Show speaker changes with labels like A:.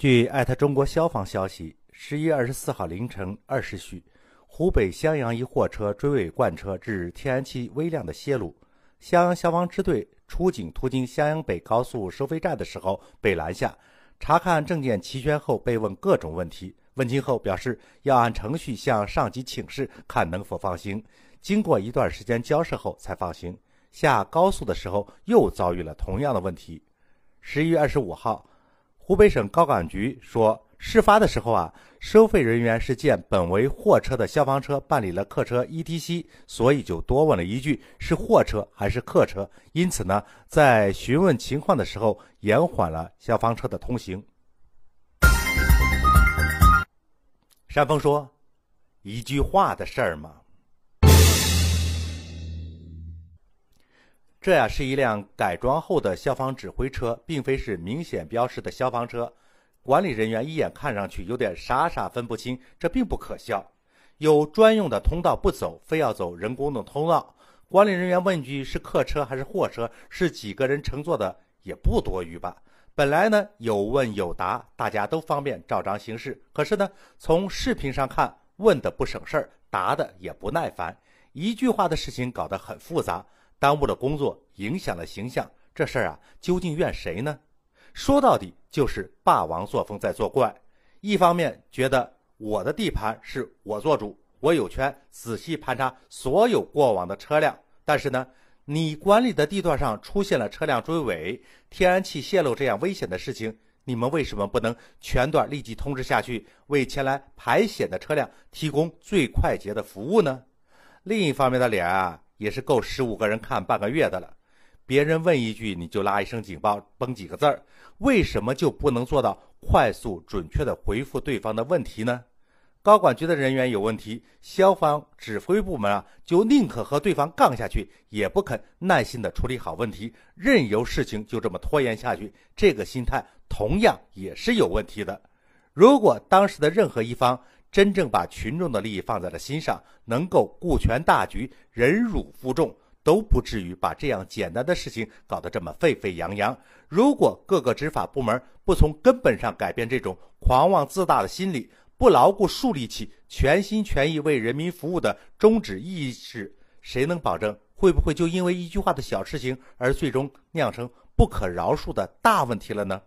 A: 据艾特中国消防消息，十一月二十四号凌晨二时许，湖北襄阳一货车追尾罐车致天然气微量的泄露。襄阳消防支队出警途经襄阳北高速收费站的时候被拦下，查看证件齐全后被问各种问题。问清后表示要按程序向上级请示，看能否放行。经过一段时间交涉后才放行。下高速的时候又遭遇了同样的问题。十一月二十五号。湖北省高管局说，事发的时候啊，收费人员是见本为货车的消防车办理了客车 ETC，所以就多问了一句是货车还是客车，因此呢，在询问情况的时候延缓了消防车的通行。山峰说：“一句话的事儿嘛。”这呀是一辆改装后的消防指挥车，并非是明显标识的消防车。管理人员一眼看上去有点傻傻分不清，这并不可笑。有专用的通道不走，非要走人工的通道。管理人员问句是客车还是货车，是几个人乘坐的，也不多余吧？本来呢有问有答，大家都方便照章行事。可是呢，从视频上看，问的不省事儿，答的也不耐烦，一句话的事情搞得很复杂。耽误了工作，影响了形象，这事儿啊，究竟怨谁呢？说到底就是霸王作风在作怪。一方面觉得我的地盘是我做主，我有权仔细盘查所有过往的车辆，但是呢，你管理的地段上出现了车辆追尾、天然气泄漏这样危险的事情，你们为什么不能全段立即通知下去，为前来排险的车辆提供最快捷的服务呢？另一方面的脸啊。也是够十五个人看半个月的了，别人问一句你就拉一声警报，崩几个字儿，为什么就不能做到快速准确的回复对方的问题呢？高管局的人员有问题，消防指挥部门啊就宁可和对方杠下去，也不肯耐心的处理好问题，任由事情就这么拖延下去，这个心态同样也是有问题的。如果当时的任何一方，真正把群众的利益放在了心上，能够顾全大局、忍辱负重，都不至于把这样简单的事情搞得这么沸沸扬扬。如果各个执法部门不从根本上改变这种狂妄自大的心理，不牢固树立起全心全意为人民服务的宗旨意识，谁能保证会不会就因为一句话的小事情而最终酿成不可饶恕的大问题了呢？